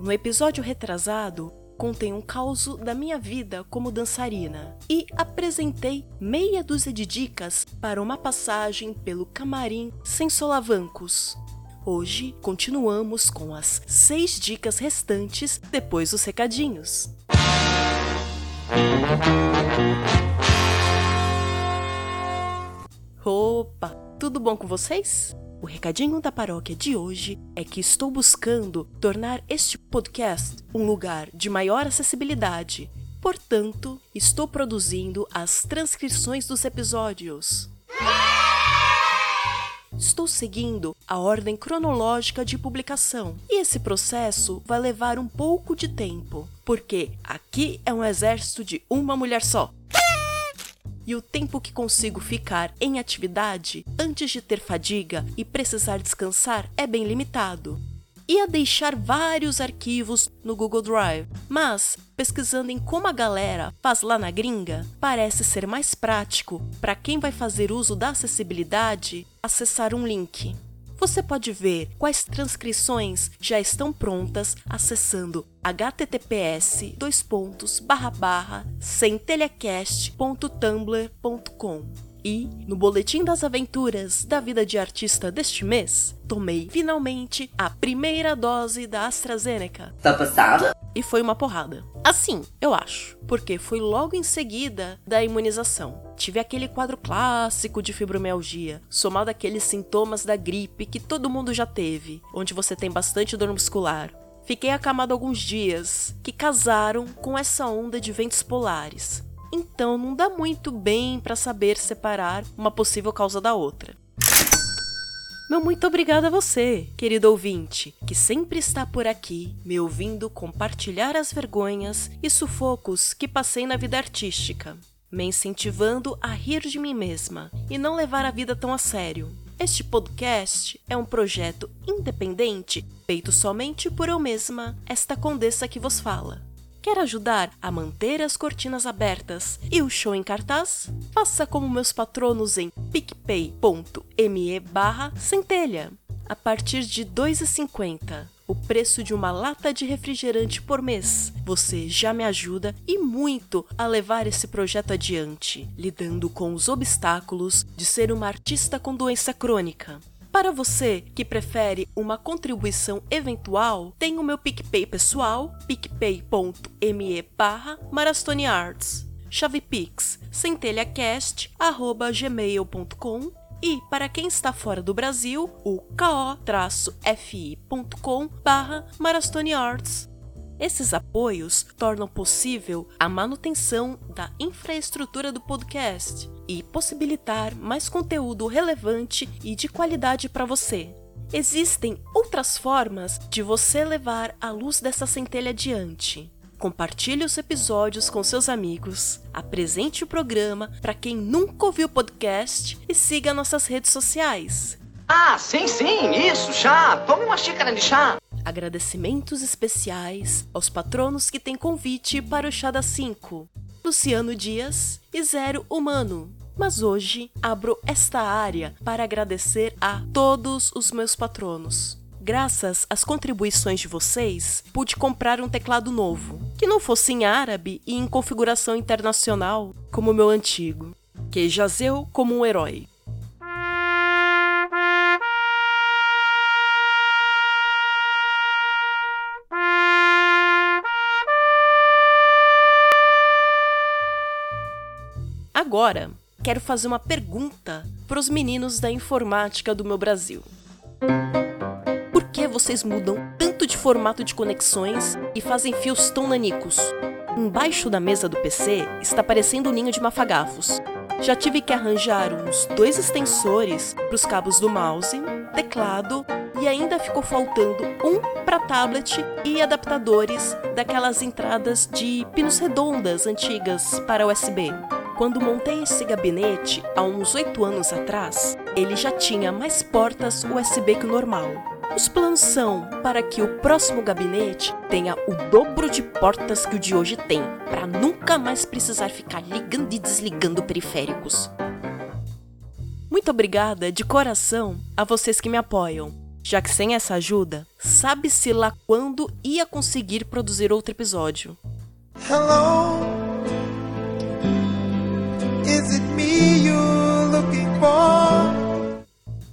No episódio retrasado, contei um caos da minha vida como dançarina e apresentei meia dúzia de dicas para uma passagem pelo camarim sem solavancos. Hoje continuamos com as seis dicas restantes depois dos recadinhos. Opa, tudo bom com vocês? O recadinho da paróquia de hoje é que estou buscando tornar este podcast um lugar de maior acessibilidade. Portanto, estou produzindo as transcrições dos episódios. Estou seguindo a ordem cronológica de publicação e esse processo vai levar um pouco de tempo, porque aqui é um exército de uma mulher só e o tempo que consigo ficar em atividade antes de ter fadiga e precisar descansar é bem limitado. Ia deixar vários arquivos no Google Drive, mas pesquisando em como a galera faz lá na gringa, parece ser mais prático para quem vai fazer uso da acessibilidade acessar um link. Você pode ver quais transcrições já estão prontas acessando https centelhacast.tumblr.com. E, no boletim das aventuras da vida de artista deste mês, tomei finalmente a primeira dose da AstraZeneca. Tá passada? E foi uma porrada. Assim, eu acho, porque foi logo em seguida da imunização. Tive aquele quadro clássico de fibromialgia, somado àqueles sintomas da gripe que todo mundo já teve, onde você tem bastante dor muscular. Fiquei acamado alguns dias, que casaram com essa onda de ventos polares. Então não dá muito bem para saber separar uma possível causa da outra. Meu muito obrigado a você, querido ouvinte, que sempre está por aqui, me ouvindo compartilhar as vergonhas e sufocos que passei na vida artística me incentivando a rir de mim mesma e não levar a vida tão a sério. Este podcast é um projeto independente feito somente por eu mesma, esta condessa que vos fala. Quer ajudar a manter as cortinas abertas e o show em cartaz? Faça como meus patronos em picpay.me barra centelha. A partir de R$ 2,50 o preço de uma lata de refrigerante por mês. Você já me ajuda e muito a levar esse projeto adiante, lidando com os obstáculos de ser uma artista com doença crônica. Para você que prefere uma contribuição eventual, tem o meu PicPay pessoal, picpay.me barra Arts. Chave Pix, centelhacast.gmail.com e, para quem está fora do Brasil, o ko-fi.com barra Arts. Esses apoios tornam possível a manutenção da infraestrutura do podcast e possibilitar mais conteúdo relevante e de qualidade para você. Existem outras formas de você levar a luz dessa centelha adiante. Compartilhe os episódios com seus amigos, apresente o programa para quem nunca ouviu o podcast e siga nossas redes sociais. Ah, sim, sim, isso, chá. Tome uma xícara de chá. Agradecimentos especiais aos patronos que têm convite para o Chá das 5, Luciano Dias e Zero Humano. Mas hoje abro esta área para agradecer a todos os meus patronos. Graças às contribuições de vocês, pude comprar um teclado novo, que não fosse em árabe e em configuração internacional, como o meu antigo, que jazeu como um herói. Agora, quero fazer uma pergunta para os meninos da informática do meu Brasil que vocês mudam tanto de formato de conexões e fazem fios tão nanicos? Embaixo da mesa do PC está parecendo um ninho de mafagafos. Já tive que arranjar uns dois extensores para os cabos do mouse, teclado e ainda ficou faltando um para tablet e adaptadores daquelas entradas de pinos redondas antigas para USB. Quando montei esse gabinete há uns oito anos atrás, ele já tinha mais portas USB que o normal. Os planos são para que o próximo gabinete tenha o dobro de portas que o de hoje tem, para nunca mais precisar ficar ligando e desligando periféricos. Muito obrigada de coração a vocês que me apoiam, já que sem essa ajuda, sabe-se lá quando ia conseguir produzir outro episódio. Hello,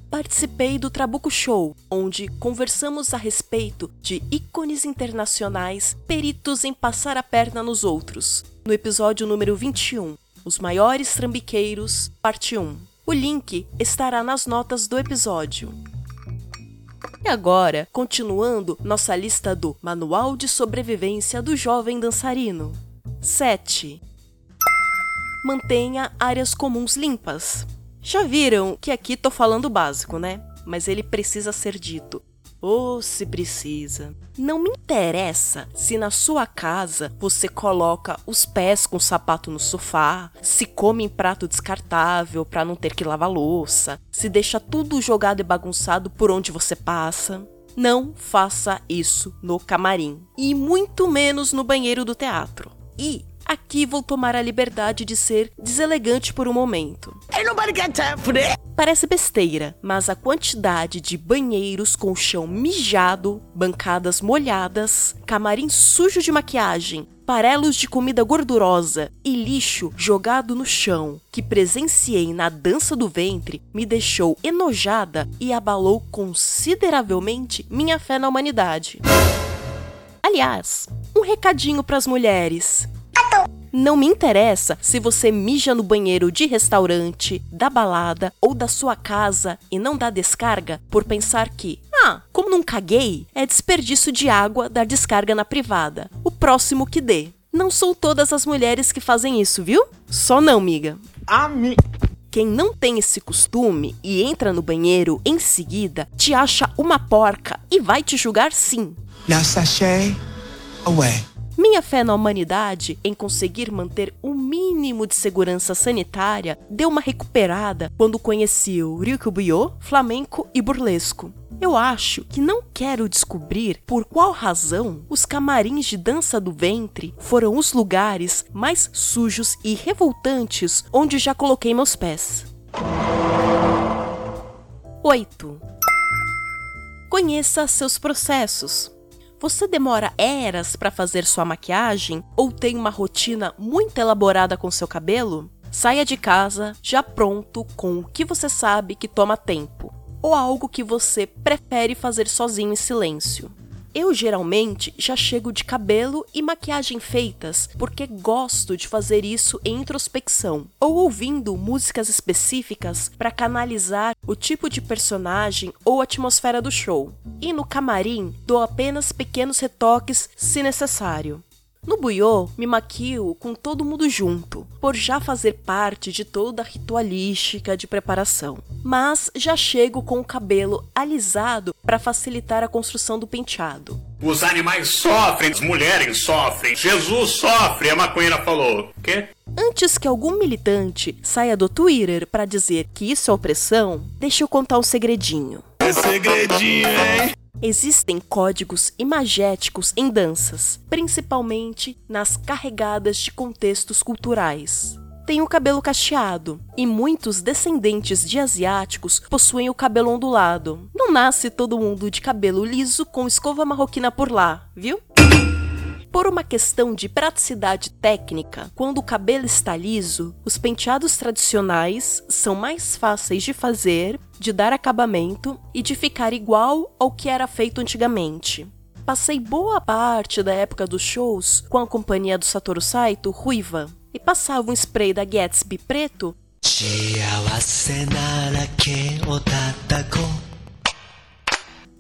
Participei do Trabuco Show, onde conversamos a respeito de ícones internacionais peritos em passar a perna nos outros, no episódio número 21, Os Maiores Trambiqueiros, parte 1. O link estará nas notas do episódio. E agora, continuando nossa lista do Manual de Sobrevivência do Jovem Dançarino. 7. Mantenha áreas comuns limpas. Já viram que aqui tô falando básico, né? Mas ele precisa ser dito. Ou oh, se precisa. Não me interessa se na sua casa você coloca os pés com sapato no sofá, se come em prato descartável para não ter que lavar louça, se deixa tudo jogado e bagunçado por onde você passa. Não faça isso no camarim e muito menos no banheiro do teatro. E aqui vou tomar a liberdade de ser deselegante por um momento. Parece besteira, mas a quantidade de banheiros com chão mijado, bancadas molhadas, camarim sujo de maquiagem, farelos de comida gordurosa e lixo jogado no chão que presenciei na dança do ventre me deixou enojada e abalou consideravelmente minha fé na humanidade. Aliás, um recadinho para as mulheres. Não me interessa se você mija no banheiro de restaurante, da balada ou da sua casa e não dá descarga por pensar que, ah, como não caguei, é desperdício de água dar descarga na privada. O próximo que dê. Não são todas as mulheres que fazem isso, viu? Só não, miga. Ami... Quem não tem esse costume e entra no banheiro em seguida te acha uma porca e vai te julgar sim. Now sashay away. Minha fé na humanidade em conseguir manter o um mínimo de segurança sanitária deu uma recuperada quando conheci o Ryukubuyo, flamenco e burlesco. Eu acho que não quero descobrir por qual razão os camarins de dança do ventre foram os lugares mais sujos e revoltantes onde já coloquei meus pés. 8. Conheça seus processos. Você demora eras para fazer sua maquiagem ou tem uma rotina muito elaborada com seu cabelo? Saia de casa já pronto com o que você sabe que toma tempo ou algo que você prefere fazer sozinho em silêncio. Eu geralmente já chego de cabelo e maquiagem feitas porque gosto de fazer isso em introspecção ou ouvindo músicas específicas para canalizar o tipo de personagem ou atmosfera do show. E no camarim dou apenas pequenos retoques se necessário. No Buiô, me maquio com todo mundo junto, por já fazer parte de toda a ritualística de preparação. Mas já chego com o cabelo alisado para facilitar a construção do penteado. Os animais sofrem, as mulheres sofrem, Jesus sofre, a maconheira falou. Quê? Antes que algum militante saia do Twitter para dizer que isso é opressão, deixa eu contar um segredinho. É segredinho, hein? Existem códigos imagéticos em danças, principalmente nas carregadas de contextos culturais. Tem o cabelo cacheado, e muitos descendentes de asiáticos possuem o cabelo ondulado. Não nasce todo mundo de cabelo liso com escova marroquina por lá, viu? Por uma questão de praticidade técnica, quando o cabelo está liso, os penteados tradicionais são mais fáceis de fazer, de dar acabamento e de ficar igual ao que era feito antigamente. Passei boa parte da época dos shows com a companhia do Satoru Saito ruiva e passava um spray da Gatsby preto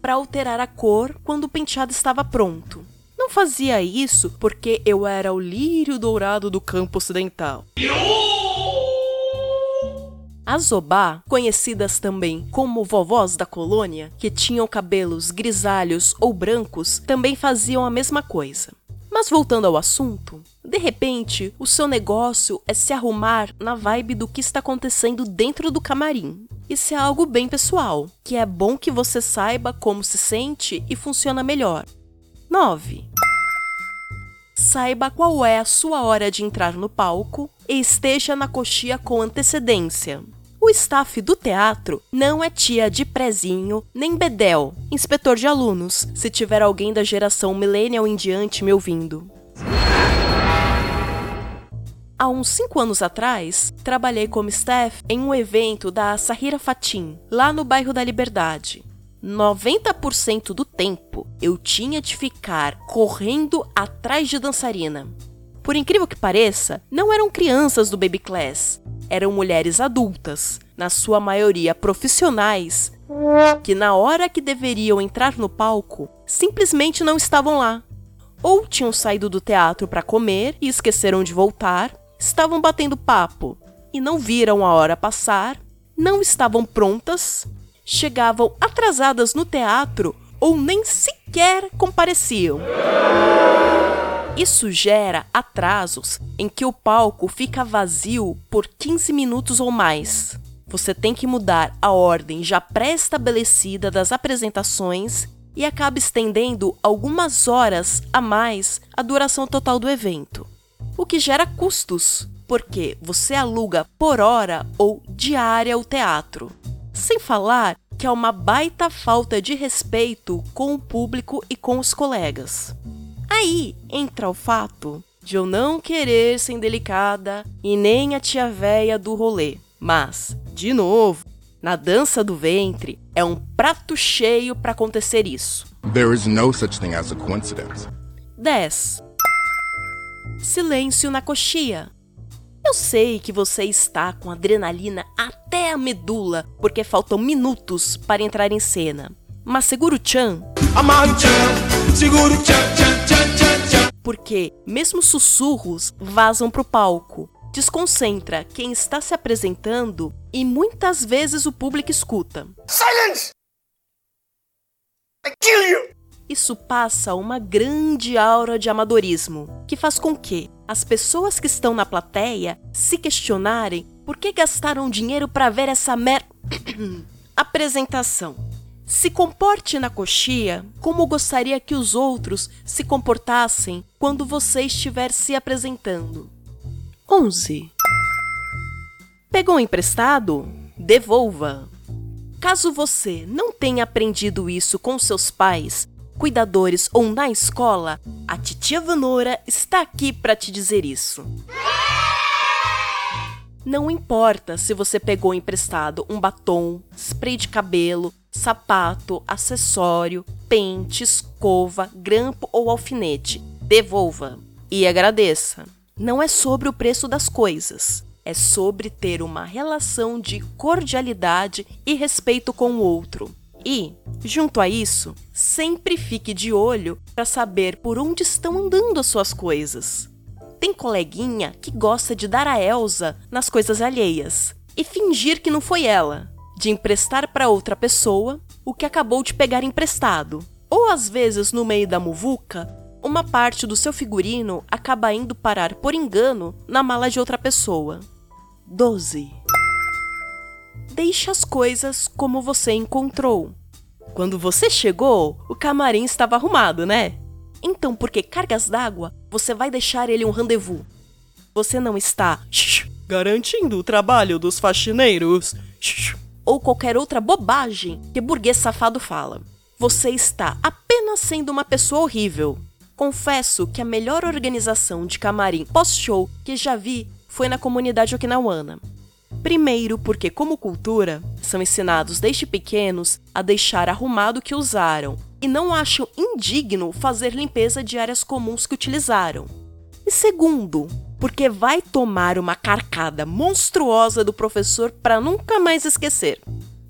para alterar a cor quando o penteado estava pronto. Não fazia isso porque eu era o lírio dourado do campo ocidental. As Obá, conhecidas também como vovós da colônia, que tinham cabelos grisalhos ou brancos, também faziam a mesma coisa. Mas voltando ao assunto, de repente, o seu negócio é se arrumar na vibe do que está acontecendo dentro do camarim. Isso é algo bem pessoal, que é bom que você saiba como se sente e funciona melhor. 9. Saiba qual é a sua hora de entrar no palco e esteja na coxia com antecedência. O staff do teatro não é tia de prezinho, nem bedel, inspetor de alunos, se tiver alguém da geração millennial em diante me ouvindo. Há uns 5 anos atrás, trabalhei como staff em um evento da Sahira Fatim, lá no bairro da Liberdade. 90% do tempo eu tinha de ficar correndo atrás de dançarina. Por incrível que pareça, não eram crianças do baby class, eram mulheres adultas, na sua maioria profissionais, que na hora que deveriam entrar no palco, simplesmente não estavam lá. Ou tinham saído do teatro para comer e esqueceram de voltar, estavam batendo papo e não viram a hora passar, não estavam prontas, chegavam atrasadas no teatro ou nem sequer compareciam. Isso gera atrasos em que o palco fica vazio por 15 minutos ou mais. Você tem que mudar a ordem já pré-estabelecida das apresentações e acaba estendendo algumas horas a mais a duração total do evento, o que gera custos, porque você aluga por hora ou diária o teatro. Sem falar que é uma baita falta de respeito com o público e com os colegas. Aí entra o fato de eu não querer ser indelicada e nem a tia véia do rolê. Mas, de novo, na dança do ventre é um prato cheio para acontecer isso. There is no such thing as a coincidence. 10. Silêncio na coxia. Eu sei que você está com adrenalina até a medula porque faltam minutos para entrar em cena. Mas segura o tchan. Amarra o tchan, segura o tchan, tchan, tchan, tchan, tchan. Porque mesmo sussurros vazam pro palco. Desconcentra quem está se apresentando e muitas vezes o público escuta. Silence! Isso passa uma grande aura de amadorismo, que faz com que as pessoas que estão na plateia se questionarem por que gastaram dinheiro para ver essa mer... apresentação. Se comporte na coxia como gostaria que os outros se comportassem quando você estiver se apresentando. 11. Pegou emprestado? Devolva. Caso você não tenha aprendido isso com seus pais, cuidadores ou na escola, a titia Vanora está aqui para te dizer isso. Não importa se você pegou emprestado um batom, spray de cabelo, sapato, acessório, pente, escova, grampo ou alfinete. Devolva e agradeça. Não é sobre o preço das coisas, é sobre ter uma relação de cordialidade e respeito com o outro. E, junto a isso, sempre fique de olho para saber por onde estão andando as suas coisas. Tem coleguinha que gosta de dar a Elsa nas coisas alheias e fingir que não foi ela, de emprestar para outra pessoa o que acabou de pegar emprestado. Ou às vezes, no meio da muvuca, uma parte do seu figurino acaba indo parar por engano na mala de outra pessoa. 12. Deixe as coisas como você encontrou. Quando você chegou, o camarim estava arrumado, né? Então, por que cargas d'água você vai deixar ele um rendezvous? Você não está garantindo o trabalho dos faxineiros ou qualquer outra bobagem que burguês safado fala. Você está apenas sendo uma pessoa horrível. Confesso que a melhor organização de camarim pós-show que já vi foi na comunidade okinawana. Primeiro, porque, como cultura, são ensinados desde pequenos a deixar arrumado o que usaram e não acham indigno fazer limpeza de áreas comuns que utilizaram. E segundo, porque vai tomar uma carcada monstruosa do professor para nunca mais esquecer.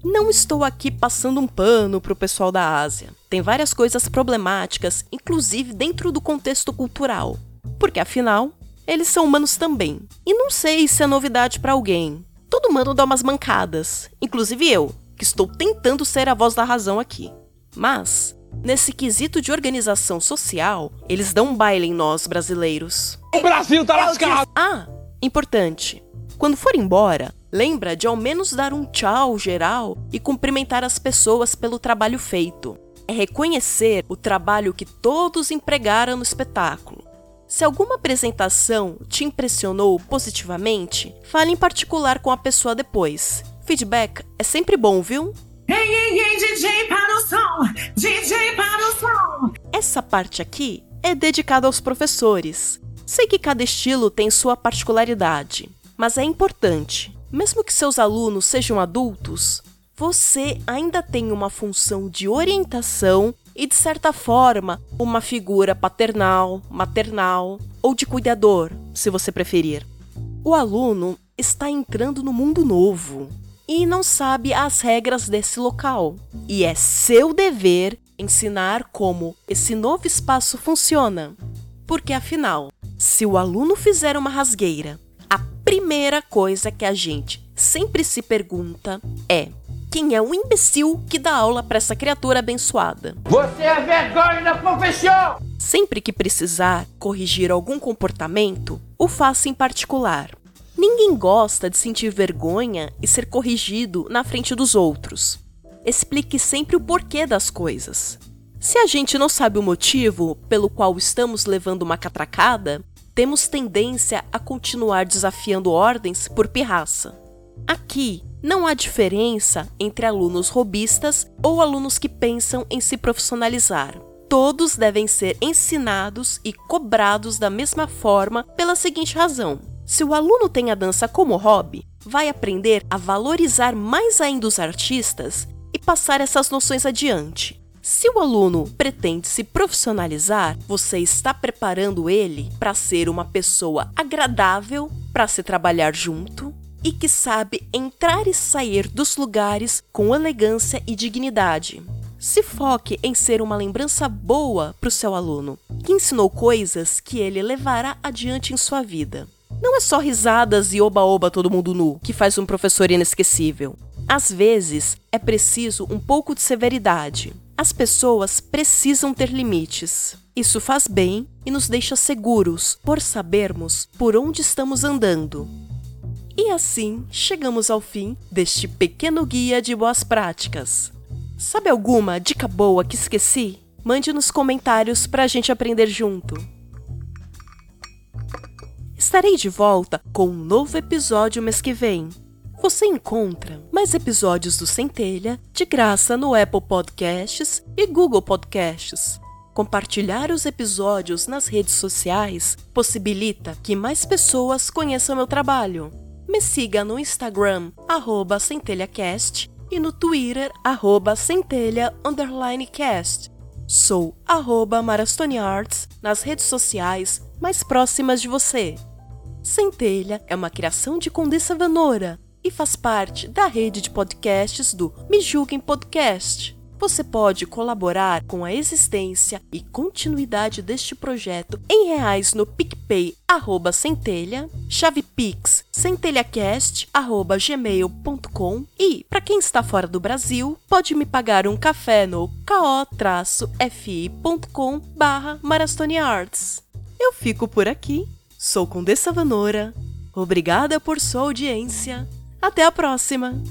Não estou aqui passando um pano pro pessoal da Ásia. Tem várias coisas problemáticas, inclusive dentro do contexto cultural. Porque afinal, eles são humanos também. E não sei se é novidade para alguém, todo mundo dá umas mancadas, inclusive eu, que estou tentando ser a voz da razão aqui. Mas, nesse quesito de organização social, eles dão um baile em nós brasileiros. O Brasil tá lascado! Ah, importante. Quando for embora, lembra de ao menos dar um tchau geral e cumprimentar as pessoas pelo trabalho feito. É reconhecer o trabalho que todos empregaram no espetáculo. Se alguma apresentação te impressionou positivamente, fale em particular com a pessoa depois. Feedback é sempre bom, viu? Ei, ei, ei, DJ para o som! DJ para o som! Essa parte aqui é dedicada aos professores. Sei que cada estilo tem sua particularidade, mas é importante, mesmo que seus alunos sejam adultos, você ainda tem uma função de orientação e, de certa forma, uma figura paternal, maternal ou de cuidador, se você preferir. O aluno está entrando no mundo novo e não sabe as regras desse local, e é seu dever ensinar como esse novo espaço funciona. Porque afinal, se o aluno fizer uma rasgueira, a primeira coisa que a gente sempre se pergunta é: quem é o imbecil que dá aula para essa criatura abençoada? Você é vergonha da profissão! Sempre que precisar corrigir algum comportamento, o faça em particular. Ninguém gosta de sentir vergonha e ser corrigido na frente dos outros. Explique sempre o porquê das coisas. Se a gente não sabe o motivo pelo qual estamos levando uma catracada, temos tendência a continuar desafiando ordens por pirraça. Aqui, não há diferença entre alunos robistas ou alunos que pensam em se profissionalizar. Todos devem ser ensinados e cobrados da mesma forma pela seguinte razão: se o aluno tem a dança como hobby, vai aprender a valorizar mais ainda os artistas e passar essas noções adiante. Se o aluno pretende se profissionalizar, você está preparando ele para ser uma pessoa agradável para se trabalhar junto, e que sabe entrar e sair dos lugares com elegância e dignidade. Se foque em ser uma lembrança boa para o seu aluno, que ensinou coisas que ele levará adiante em sua vida. Não é só risadas e oba-oba todo mundo nu que faz um professor inesquecível. Às vezes, é preciso um pouco de severidade. As pessoas precisam ter limites. Isso faz bem e nos deixa seguros por sabermos por onde estamos andando. E assim chegamos ao fim deste pequeno guia de boas práticas. Sabe alguma dica boa que esqueci? Mande nos comentários para a gente aprender junto. Estarei de volta com um novo episódio mês que vem. Você encontra mais episódios do Centelha de graça no Apple Podcasts e Google Podcasts. Compartilhar os episódios nas redes sociais possibilita que mais pessoas conheçam meu trabalho. Me siga no Instagram, arroba centelhacast, e no Twitter, arroba centelha_cast. Sou arroba marastoniarts nas redes sociais mais próximas de você. Centelha é uma criação de Condessa Vanora e faz parte da rede de podcasts do Me Julguem Podcast. Você pode colaborar com a existência e continuidade deste projeto em reais no PicPay arroba centelha, centelhacast arroba gmail.com e, para quem está fora do Brasil, pode me pagar um café no ko-fi.com barra Arts. Eu fico por aqui, sou Condessa Vanora, obrigada por sua audiência, até a próxima!